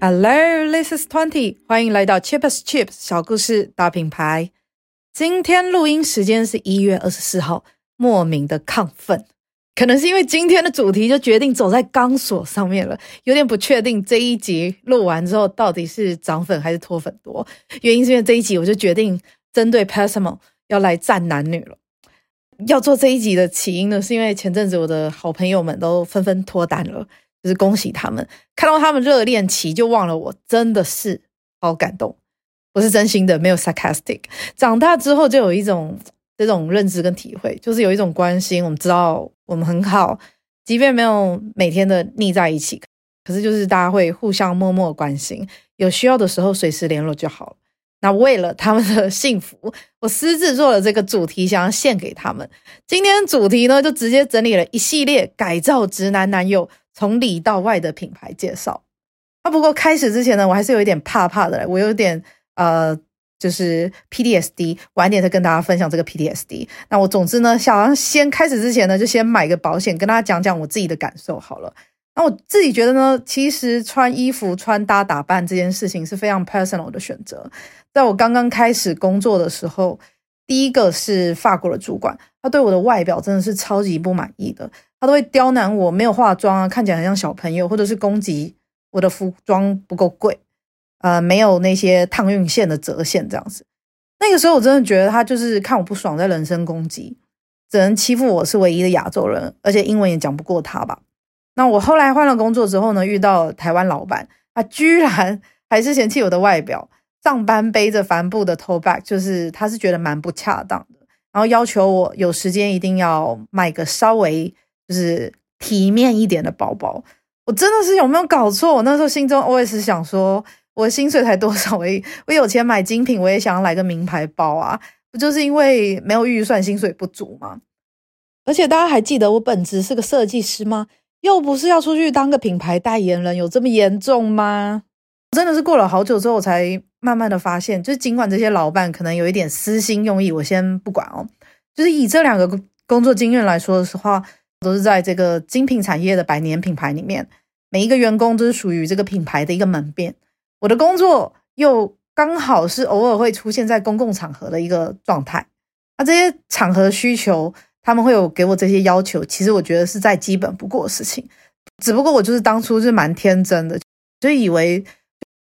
Hello, this is Twenty，欢迎来到 Chips Chips 小故事大品牌。今天录音时间是一月二十四号，莫名的亢奋，可能是因为今天的主题就决定走在钢索上面了，有点不确定这一集录完之后到底是涨粉还是脱粉多。原因是因为这一集我就决定针对 Pessimo 要来战男女了。要做这一集的起因呢，是因为前阵子我的好朋友们都纷纷脱单了。就是恭喜他们，看到他们热恋期就忘了我，真的是好感动。我是真心的，没有 sarcastic。长大之后就有一种这种认知跟体会，就是有一种关心。我们知道我们很好，即便没有每天的腻在一起，可是就是大家会互相默默关心，有需要的时候随时联络就好了。那为了他们的幸福，我私自做了这个主题，想要献给他们。今天主题呢，就直接整理了一系列改造直男男友。从里到外的品牌介绍。啊，不过开始之前呢，我还是有一点怕怕的。我有点呃，就是 PTSD，晚点再跟大家分享这个 PTSD。那我总之呢，想要先开始之前呢，就先买个保险，跟大家讲讲我自己的感受好了。那我自己觉得呢，其实穿衣服、穿搭打扮这件事情是非常 personal 的选择。在我刚刚开始工作的时候，第一个是法国的主管，对我的外表真的是超级不满意的。他都会刁难我，没有化妆啊，看起来很像小朋友，或者是攻击我的服装不够贵，呃，没有那些烫熨线的折线这样子。那个时候我真的觉得他就是看我不爽，在人身攻击，只能欺负我是唯一的亚洲人，而且英文也讲不过他吧。那我后来换了工作之后呢，遇到台湾老板，他居然还是嫌弃我的外表，上班背着帆布的 tote bag，就是他是觉得蛮不恰当的，然后要求我有时间一定要买个稍微。就是体面一点的包包，我真的是有没有搞错？我那时候心中 always 想说，我的薪水才多少？我我有钱买精品，我也想要来个名牌包啊！不就是因为没有预算，薪水不足吗？而且大家还记得我本职是个设计师吗？又不是要出去当个品牌代言人，有这么严重吗？真的是过了好久之后，我才慢慢的发现，就是尽管这些老板可能有一点私心用意，我先不管哦。就是以这两个工作经验来说的话。都是在这个精品产业的百年品牌里面，每一个员工都是属于这个品牌的一个门面。我的工作又刚好是偶尔会出现在公共场合的一个状态。那这些场合需求，他们会有给我这些要求，其实我觉得是再基本不过的事情。只不过我就是当初是蛮天真的，就以为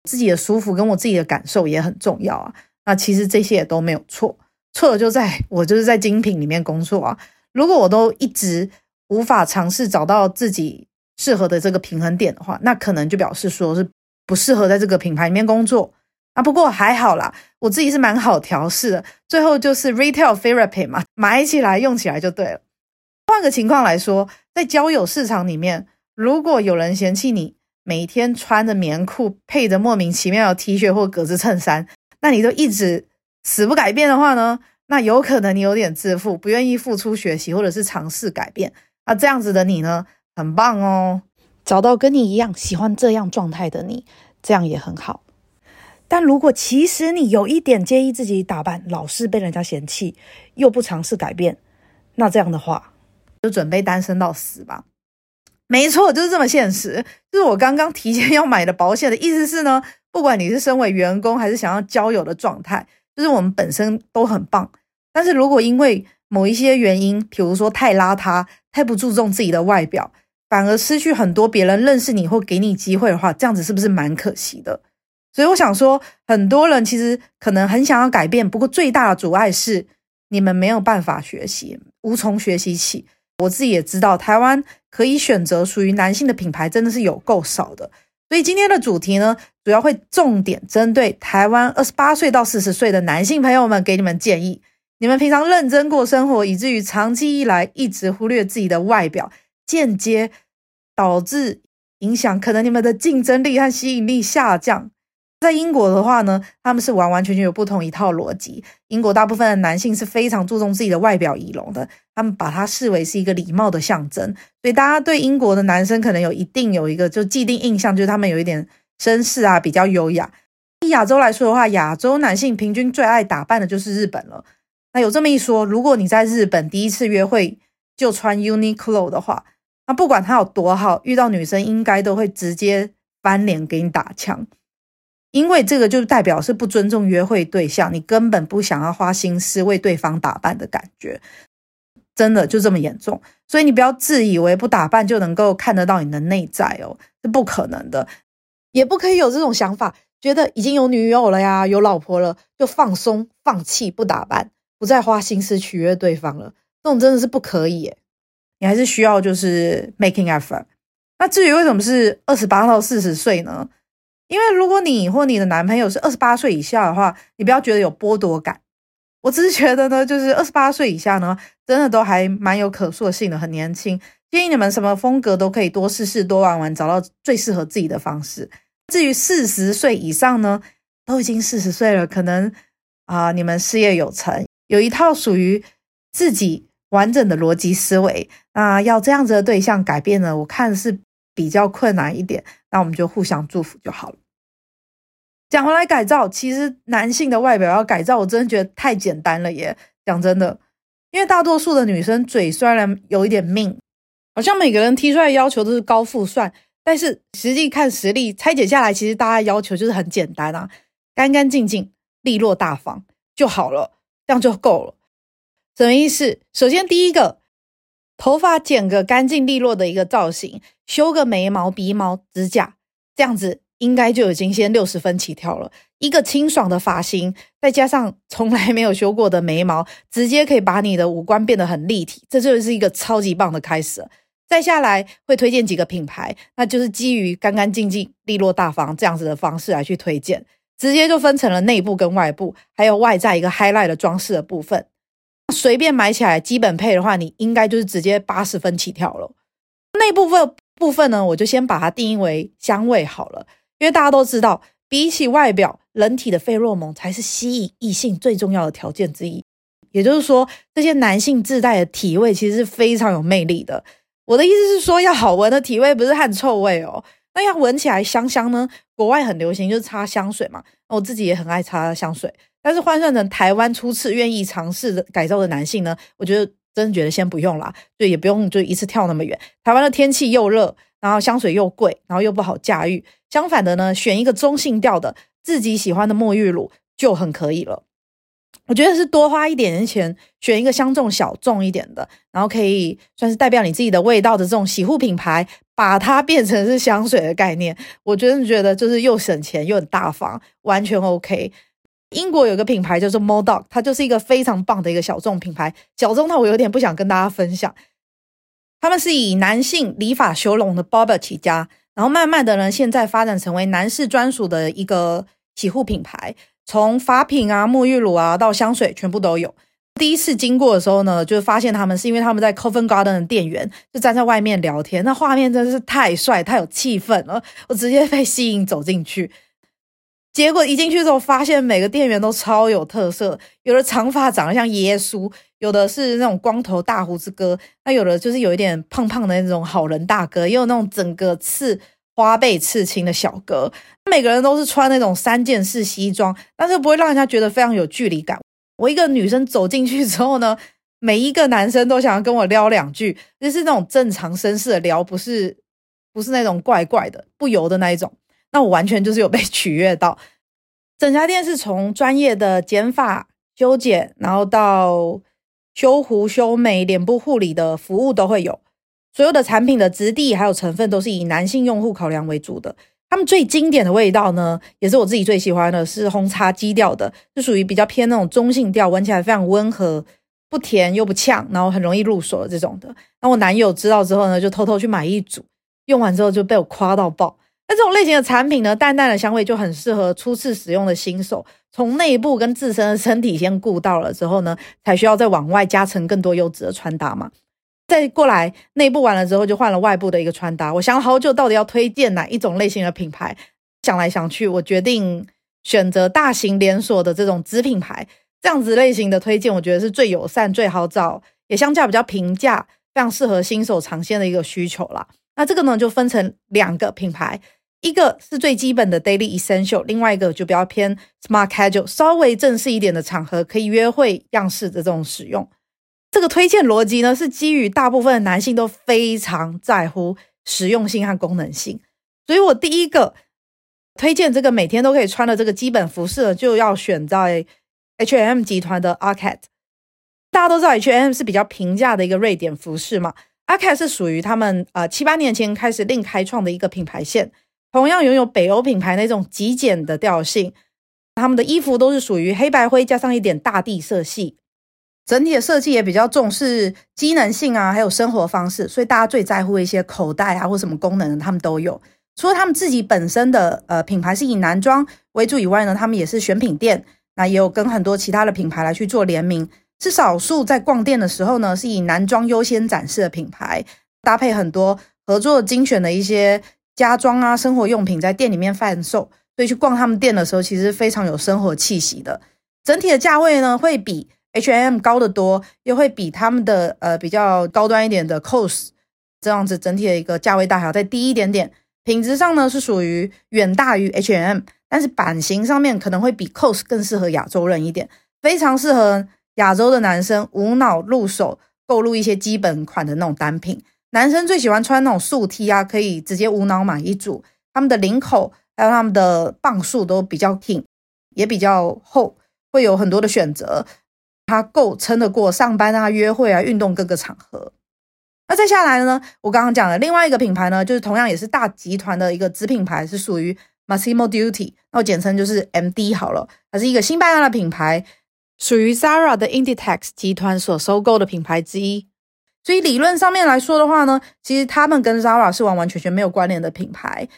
自己的舒服跟我自己的感受也很重要啊。那其实这些也都没有错，错的就在我就是在精品里面工作啊。如果我都一直无法尝试找到自己适合的这个平衡点的话，那可能就表示说是不适合在这个品牌里面工作啊。不过还好啦，我自己是蛮好调试的。最后就是 retail therapy 嘛，买起来用起来就对了。换个情况来说，在交友市场里面，如果有人嫌弃你每天穿着棉裤配着莫名其妙的 T 恤或格子衬衫，那你都一直死不改变的话呢，那有可能你有点自负，不愿意付出学习或者是尝试改变。那这样子的你呢，很棒哦，找到跟你一样喜欢这样状态的你，这样也很好。但如果其实你有一点介意自己打扮，老是被人家嫌弃，又不尝试改变，那这样的话，就准备单身到死吧。没错，就是这么现实。就是我刚刚提前要买的保险的意思是呢，不管你是身为员工还是想要交友的状态，就是我们本身都很棒。但是如果因为某一些原因，比如说太邋遢，太不注重自己的外表，反而失去很多别人认识你或给你机会的话，这样子是不是蛮可惜的？所以我想说，很多人其实可能很想要改变，不过最大的阻碍是你们没有办法学习，无从学习起。我自己也知道，台湾可以选择属于男性的品牌真的是有够少的。所以今天的主题呢，主要会重点针对台湾二十八岁到四十岁的男性朋友们，给你们建议。你们平常认真过生活，以至于长期以来一直忽略自己的外表，间接导致影响，可能你们的竞争力和吸引力下降。在英国的话呢，他们是完完全全有不同一套逻辑。英国大部分的男性是非常注重自己的外表仪容的，他们把它视为是一个礼貌的象征。所以大家对英国的男生可能有一定有一个就既定印象，就是他们有一点绅士啊，比较优雅。以亚洲来说的话，亚洲男性平均最爱打扮的就是日本了。那有这么一说，如果你在日本第一次约会就穿 Uniqlo 的话，那不管他有多好，遇到女生应该都会直接翻脸给你打枪，因为这个就代表是不尊重约会对象，你根本不想要花心思为对方打扮的感觉，真的就这么严重。所以你不要自以为不打扮就能够看得到你的内在哦，是不可能的，也不可以有这种想法，觉得已经有女友了呀，有老婆了，就放松放弃不打扮，不再花心思取悦对方了，这种真的是不可以耶。你还是需要就是 making effort。那至于为什么是二十八到四十岁呢？因为如果你或你的男朋友是二十八岁以下的话，你不要觉得有剥夺感。我只是觉得呢，就是二十八岁以下呢，真的都还蛮有可塑性的，很年轻。建议你们什么风格都可以多试试、多玩玩，找到最适合自己的方式。至于四十岁以上呢，都已经四十岁了，可能啊、你们事业有成，有一套属于自己。完整的逻辑思维，那要这样子的对象改变呢？我看是比较困难一点。那我们就互相祝福就好了。讲回来改造，其实男性的外表要改造，我真的觉得太简单了耶。讲真的，因为大多数的女生嘴虽然有一点命，好像每个人提出来要求都是高富帅，但是实际看实力拆解下来，其实大家要求就是很简单啊，干干净净、利落大方就好了，这样就够了。什么意思？首先，第一个，头发剪个干净利落的一个造型，修个眉毛、鼻毛、指甲，这样子应该就已经先六十分起跳了。一个清爽的发型，再加上从来没有修过的眉毛，直接可以把你的五官变得很立体，这就是一个超级棒的开始。再下来会推荐几个品牌，那就是基于干干净净、利落大方这样子的方式来去推荐，直接就分成了内部跟外部，还有外在一个 highlight 的装饰的部分。随便买起来，基本配的话，你应该就是直接八十分起跳了。那部分部分呢，我就先把它定义为香味好了，因为大家都知道，比起外表，人体的费洛蒙才是吸引异性最重要的条件之一。也就是说，这些男性自带的体味其实是非常有魅力的。我的意思是说，要好闻的体味，不是汗臭味哦。那要闻起来香香呢？国外很流行，就是擦香水嘛。我自己也很爱擦香水。但是换算成台湾初次愿意尝试改造的男性呢，我觉得真的觉得先不用啦，就也不用就一次跳那么远。台湾的天气又热，然后香水又贵，然后又不好驾驭。相反的呢，选一个中性调的自己喜欢的沐浴乳就很可以了。我觉得是多花一点点钱，选一个相中小众一点的，然后可以算是代表你自己的味道的这种洗护品牌，把它变成是香水的概念。我真的觉得就是又省钱又很大方，完全 OK。英国有个品牌叫做 Modoc，它就是一个非常棒的一个小众品牌。小众到我有点不想跟大家分享。他们是以男性理发修容的 barber 起家，然后慢慢的呢，现在发展成为男士专属的一个洗护品牌，从发品啊、沐浴乳啊到香水，全部都有。第一次经过的时候呢，就发现他们是因为他们在 Covent Garden 的店员就站在外面聊天，那画面真的是太帅、太有气氛了，我直接被吸引走进去。结果一进去之后，发现每个店员都超有特色，有的长发长得像耶稣，有的是那种光头大胡子哥，那有的就是有一点胖胖的那种好人大哥，也有那种整个刺花背刺青的小哥。每个人都是穿那种三件式西装，但是不会让人家觉得非常有距离感。我一个女生走进去之后呢，每一个男生都想要跟我撩两句，就是那种正常绅士的撩，不是不是那种怪怪的不油的那一种。那我完全就是有被取悦到，整家店是从专业的剪发、修剪，然后到修胡、修眉、脸部护理的服务都会有。所有的产品的质地还有成分都是以男性用户考量为主的。他们最经典的味道呢，也是我自己最喜欢的，是红茶基调的，是属于比较偏那种中性调，闻起来非常温和，不甜又不呛，然后很容易入手的这种的。那我男友知道之后呢，就偷偷去买一组，用完之后就被我夸到爆。那这种类型的产品呢，淡淡的香味就很适合初次使用的新手，从内部跟自身的身体先顾到了之后呢，才需要再往外加成更多优质的穿搭嘛。再过来内部完了之后，就换了外部的一个穿搭。我想了好久，到底要推荐哪一种类型的品牌？想来想去，我决定选择大型连锁的这种子品牌，这样子类型的推荐，我觉得是最友善、最好找，也相较比较平价，非常适合新手尝鲜的一个需求啦。那这个呢，就分成两个品牌。一个是最基本的 daily essential，另外一个就比较偏 smart casual，稍微正式一点的场合可以约会样式的这种使用。这个推荐逻辑呢，是基于大部分的男性都非常在乎实用性和功能性，所以我第一个推荐这个每天都可以穿的这个基本服饰，就要选在 H&M 集团的 Arket。大家都知道 H&M 是比较平价的一个瑞典服饰嘛，Arket 是属于他们呃七八年前开始另开创的一个品牌线，同样拥有北欧品牌那种极简的调性。他们的衣服都是属于黑白灰加上一点大地色系，整体的设计也比较重视机能性啊，还有生活方式，所以大家最在乎一些口袋啊或什么功能，他们都有。除了他们自己本身的呃品牌是以男装为主以外呢，他们也是选品店，那也有跟很多其他的品牌来去做联名，是少数在逛店的时候呢是以男装优先展示的品牌，搭配很多合作精选的一些家装啊生活用品在店里面贩售。所以去逛他们店的时候，其实非常有生活气息的。整体的价位呢，会比 H&M 高得多，又会比他们的呃比较高端一点的 COS 这样子整体的一个价位大小再低一点点。品质上呢是属于远大于 H&M，但是版型上面可能会比 COS 更适合亚洲人一点，非常适合亚洲的男生无脑入手购入一些基本款的那种单品。男生最喜欢穿那种素 T 啊，可以直接无脑买一组，他们的领口。还有他们的磅数都比较挺，也比较厚，会有很多的选择，它够撑得过上班啊、约会啊、运动各个场合。那再下来呢，我刚刚讲的另外一个品牌呢，就是同样也是大集团的一个子品牌，是属于 Massimo Dutti，那我简称就是 MD 好了。它是一个西班牙的品牌，属于 Zara 的 Inditex 集团所收购的品牌之一。所以理论上面来说的话呢，其实他们跟 Zara 是完完全全没有关联的品牌。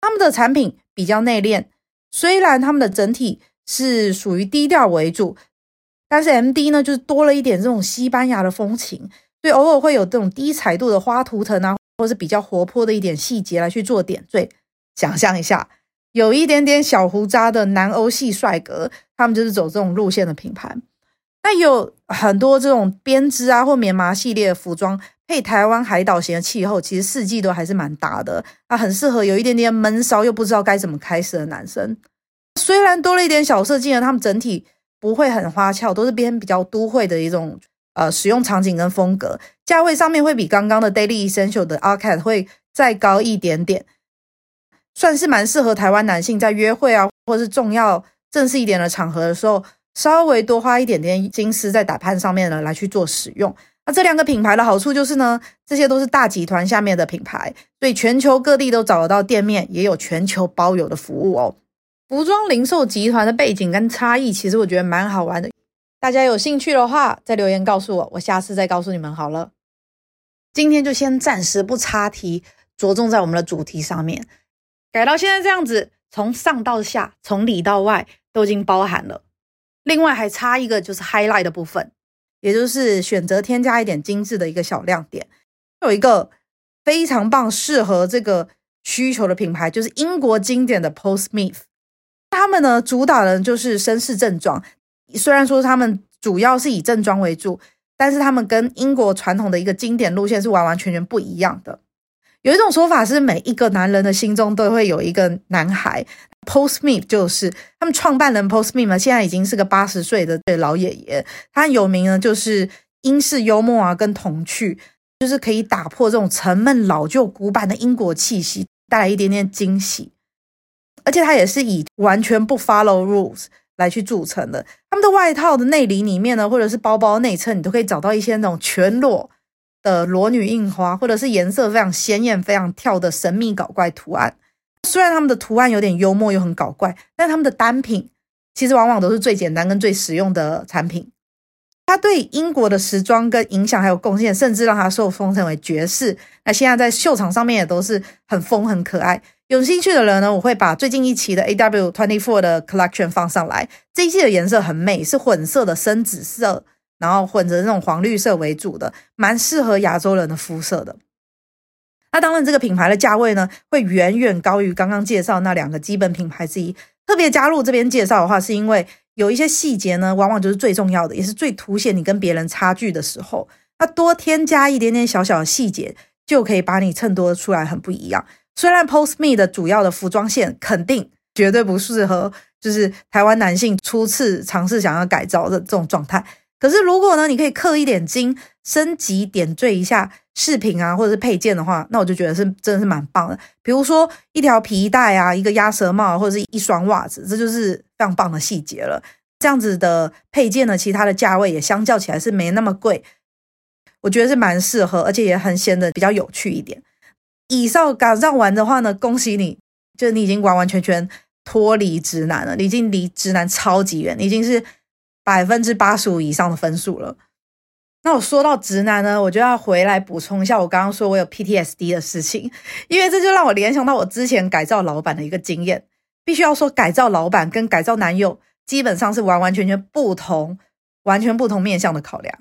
他们的产品比较内敛，虽然他们的整体是属于低调为主，但是 MD 呢，就是多了一点这种西班牙的风情，所以偶尔会有这种低彩度的花图腾啊，或是比较活泼的一点细节来去做点缀。想象一下，有一点点小胡渣的南欧系帅哥，他们就是走这种路线的品牌。那有很多这种编织啊或棉麻系列的服装。配台湾海岛型的气候，其实四季都还是蛮搭的。啊很适合有一点点闷骚又不知道该怎么开始的男生。虽然多了一点小设计呢，他们整体不会很花俏，都是偏比较都会的一种呃使用场景跟风格。价位上面会比刚刚的 Daily Essential 的 arkat 会再高一点点，算是蛮适合台湾男性在约会啊，或是重要正式一点的场合的时候，稍微多花一点点心思在打扮上面呢，来去做使用。那这两个品牌的好处就是呢，这些都是大集团下面的品牌，所以全球各地都找得到店面，也有全球包邮的服务哦。服装零售集团的背景跟差异，其实我觉得蛮好玩的。大家有兴趣的话，再留言告诉我，我下次再告诉你们好了。今天就先暂时不插题，着重在我们的主题上面。改到现在这样子，从上到下，从里到外都已经包含了。另外还差一个就是 highlight 的部分。也就是选择添加一点精致的一个小亮点，有一个非常棒适合这个需求的品牌，就是英国经典的 Post Smith。他们呢主打的就是绅士正装，虽然说他们主要是以正装为主，但是他们跟英国传统的一个经典路线是完完全全不一样的。有一种说法是，每一个男人的心中都会有一个男孩。Paul Smith 就是他们创办人 Paul Smith 嘛，现在已经是个八十岁的老爷爷。他有名呢，就是英式幽默啊，跟童趣，就是可以打破这种沉闷老旧古板的英国气息，带来一点点惊喜。而且他也是以完全不 follow rules 来去著称的。他们的外套的内里里面呢，或者是包包内衬，你都可以找到一些那种全裸的裸女印花，或者是颜色非常鲜艳、非常跳的神秘搞怪图案。虽然他们的图案有点幽默又很搞怪，但他们的单品其实往往都是最简单跟最实用的产品。它对英国的时装跟影响还有贡献，甚至让它受封称为爵士。那现在在秀场上面也都是很疯很可爱。有兴趣的人呢，我会把最近一期的 AW24 的 collection 放上来。这一季的颜色很美，是混色的深紫色，然后混着那种黄绿色为主的，蛮适合亚洲人的肤色的。那当然，这个品牌的价位呢，会远远高于刚刚介绍那两个基本品牌之一。特别加入这边介绍的话，是因为有一些细节呢，往往就是最重要的，也是最凸显你跟别人差距的时候。那多添加一点点小小的细节，就可以把你衬托出来很不一样。虽然 Post Me 的主要的服装线肯定绝对不适合，就是台湾男性初次尝试想要改造的这种状态，可是如果呢，你可以氪一点金，升级点缀一下饰品啊，或者是配件的话，那我就觉得是真的是蛮棒的。比如说一条皮带啊，一个鸭舌帽，或者是一双袜子，这就是非常棒的细节了。这样子的配件呢，其他的价位也相较起来是没那么贵，我觉得是蛮适合，而且也很显得比较有趣一点。以上赶上完的话呢，恭喜你，就你已经完完全全脱离直男了，你已经离直男超级远，你已经是。百分之八十五以上的分数了。那我说到直男呢，我就要回来补充一下我刚刚说我有 PTSD 的事情，因为这就让我联想到我之前改造老板的一个经验。必须要说，改造老板跟改造男友基本上是完完全全不同、完全不同面向的考量。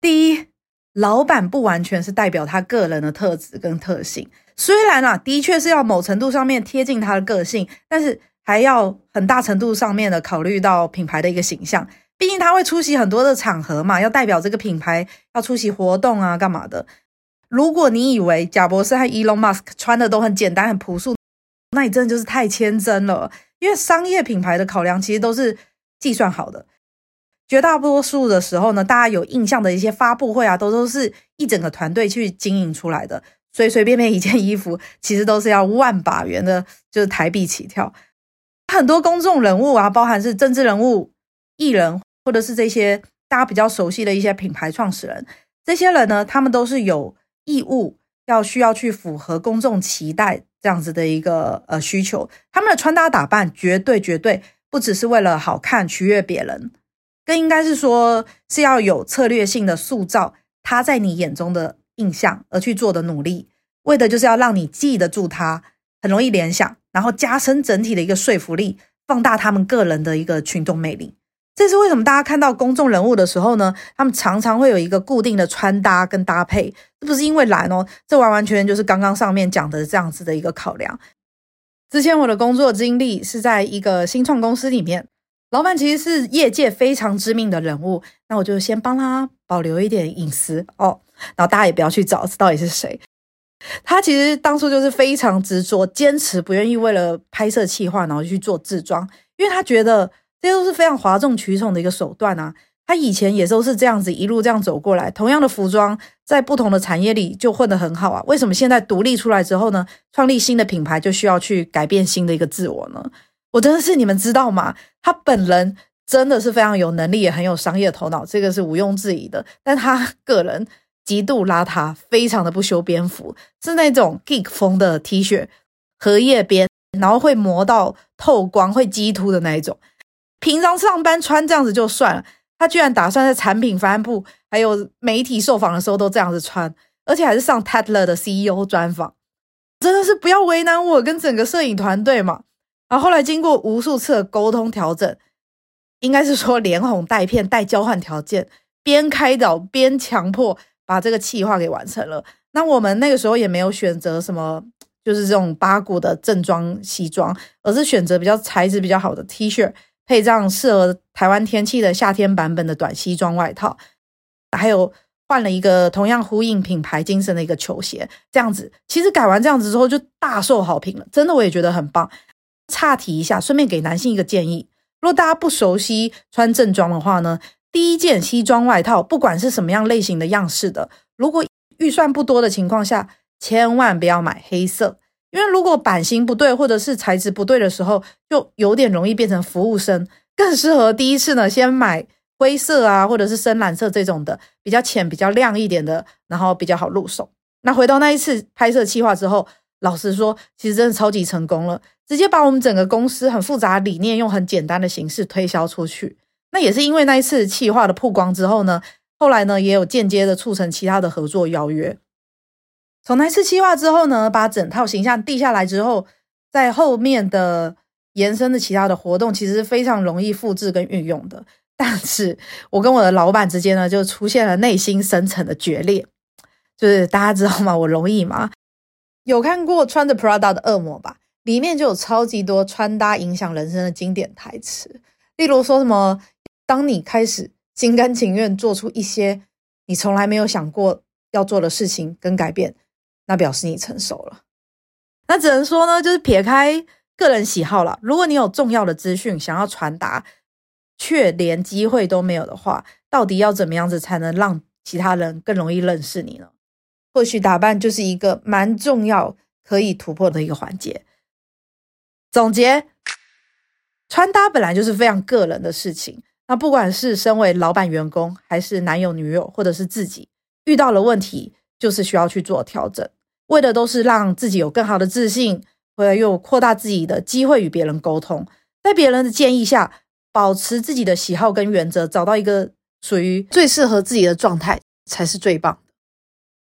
第一，老板不完全是代表他个人的特质跟特性，虽然啊，的确是要某程度上面贴近他的个性，但是。还要很大程度上面的考虑到品牌的一个形象，毕竟他会出席很多的场合嘛，要代表这个品牌，要出席活动啊，干嘛的？如果你以为贾博士和 Elon Musk 穿的都很简单、很朴素，那你真的就是太天真了。因为商业品牌的考量其实都是计算好的，绝大多数的时候呢，大家有印象的一些发布会啊，都都是一整个团队去经营出来的，随随便便一件衣服，其实都是要万把元的，就是台币起跳。很多公众人物啊，包含是政治人物、艺人，或者是这些大家比较熟悉的一些品牌创始人，这些人呢，他们都是有义务要需要去符合公众期待这样子的一个呃需求。他们的穿搭打扮绝对绝对不只是为了好看取悦别人，更应该是说是要有策略性的塑造他在你眼中的印象而去做的努力，为的就是要让你记得住他，很容易联想。然后加深整体的一个说服力，放大他们个人的一个群众魅力。这是为什么？大家看到公众人物的时候呢，他们常常会有一个固定的穿搭跟搭配，这不是因为懒哦，这完完全全就是刚刚上面讲的这样子的一个考量。之前我的工作经历是在一个新创公司里面，老板其实是业界非常知名的人物，那我就先帮他保留一点隐私哦，然后大家也不要去找到底是谁。他其实当初就是非常执着，坚持不愿意为了拍摄企划，然后去做制装，因为他觉得这都是非常哗众取宠的一个手段啊。他以前也都是这样子一路这样走过来，同样的服装在不同的产业里就混得很好啊。为什么现在独立出来之后呢，创立新的品牌就需要去改变新的一个自我呢？我真的是你们知道吗？他本人真的是非常有能力，也很有商业头脑，这个是毋庸置疑的。但他个人。极度邋遢，非常的不修边幅，是那种 geek 风的 T 恤，荷叶边，然后会磨到透光，会激凸的那一种。平常上班穿这样子就算了，他居然打算在产品发布还有媒体受访的时候都这样子穿，而且还是上 Tatler 的 CEO 专访，真的是不要为难我跟整个摄影团队嘛。然后后来经过无数次的沟通调整，应该是说连哄带骗带交换条件，边开导边强迫。把这个企划给完成了。那我们那个时候也没有选择什么，就是这种八股的正装西装，而是选择比较材质比较好的 T 恤，配上适合台湾天气的夏天版本的短西装外套，还有换了一个同样呼应品牌精神的一个球鞋。这样子，其实改完这样子之后就大受好评了，真的我也觉得很棒。岔题一下，顺便给男性一个建议：如果大家不熟悉穿正装的话呢，第一件西装外套，不管是什么样类型的样式的，如果预算不多的情况下，千万不要买黑色，因为如果版型不对或者是材质不对的时候，就有点容易变成服务生。更适合第一次呢，先买灰色啊，或者是深蓝色这种的，比较浅、比较亮一点的，然后比较好入手。那回到那一次拍摄企划之后，老实说，其实真的超级成功了，直接把我们整个公司很复杂的理念用很简单的形式推销出去。那也是因为那一次企划的曝光之后呢，后来呢也有间接的促成其他的合作邀约。从那次企划之后呢，把整套形象定下来之后，在后面的延伸的其他的活动，其实是非常容易复制跟运用的。但是我跟我的老板之间呢，就出现了内心深层的决裂，就是大家知道吗？我容易吗？有看过穿着 Prada 的恶魔吧？里面就有超级多穿搭影响人生的经典台词，例如说什么。当你开始心甘情愿做出一些你从来没有想过要做的事情跟改变，那表示你成熟了。那只能说呢，就是撇开个人喜好了。如果你有重要的资讯想要传达，却连机会都没有的话，到底要怎么样子才能让其他人更容易认识你呢？或许打扮就是一个蛮重要可以突破的一个环节。总结，穿搭本来就是非常个人的事情。那不管是身为老板、员工，还是男友、女友，或者是自己遇到了问题，就是需要去做调整，为的都是让自己有更好的自信，或者又扩大自己的机会与别人沟通。在别人的建议下，保持自己的喜好跟原则，找到一个属于最适合自己的状态，才是最棒。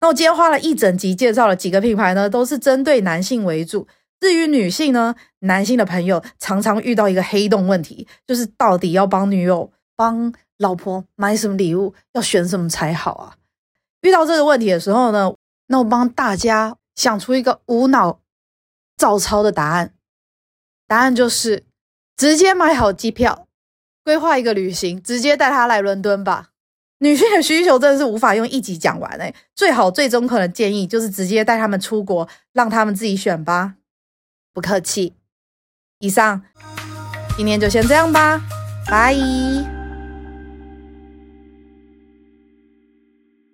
那我今天花了一整集介绍了几个品牌呢，都是针对男性为主。至于女性呢，男性的朋友常常遇到一个黑洞问题，就是到底要帮女友、帮老婆买什么礼物，要选什么才好啊？遇到这个问题的时候呢，那我帮大家想出一个无脑照抄的答案，答案就是直接买好机票，规划一个旅行，直接带她来伦敦吧。女性的需求真的是无法用一集讲完哎，最好最中肯的建议就是直接带他们出国，让他们自己选吧。不客气。以上，今天就先这样吧，拜。